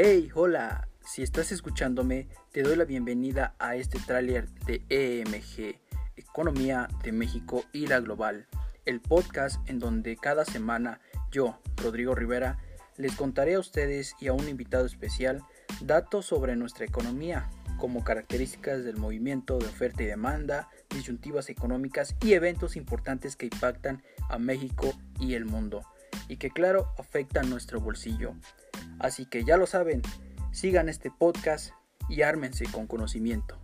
Hey, hola, si estás escuchándome, te doy la bienvenida a este tráiler de EMG, Economía de México y la Global, el podcast en donde cada semana yo, Rodrigo Rivera, les contaré a ustedes y a un invitado especial datos sobre nuestra economía, como características del movimiento de oferta y demanda, disyuntivas económicas y eventos importantes que impactan a México y el mundo, y que claro afectan nuestro bolsillo. Así que ya lo saben, sigan este podcast y ármense con conocimiento.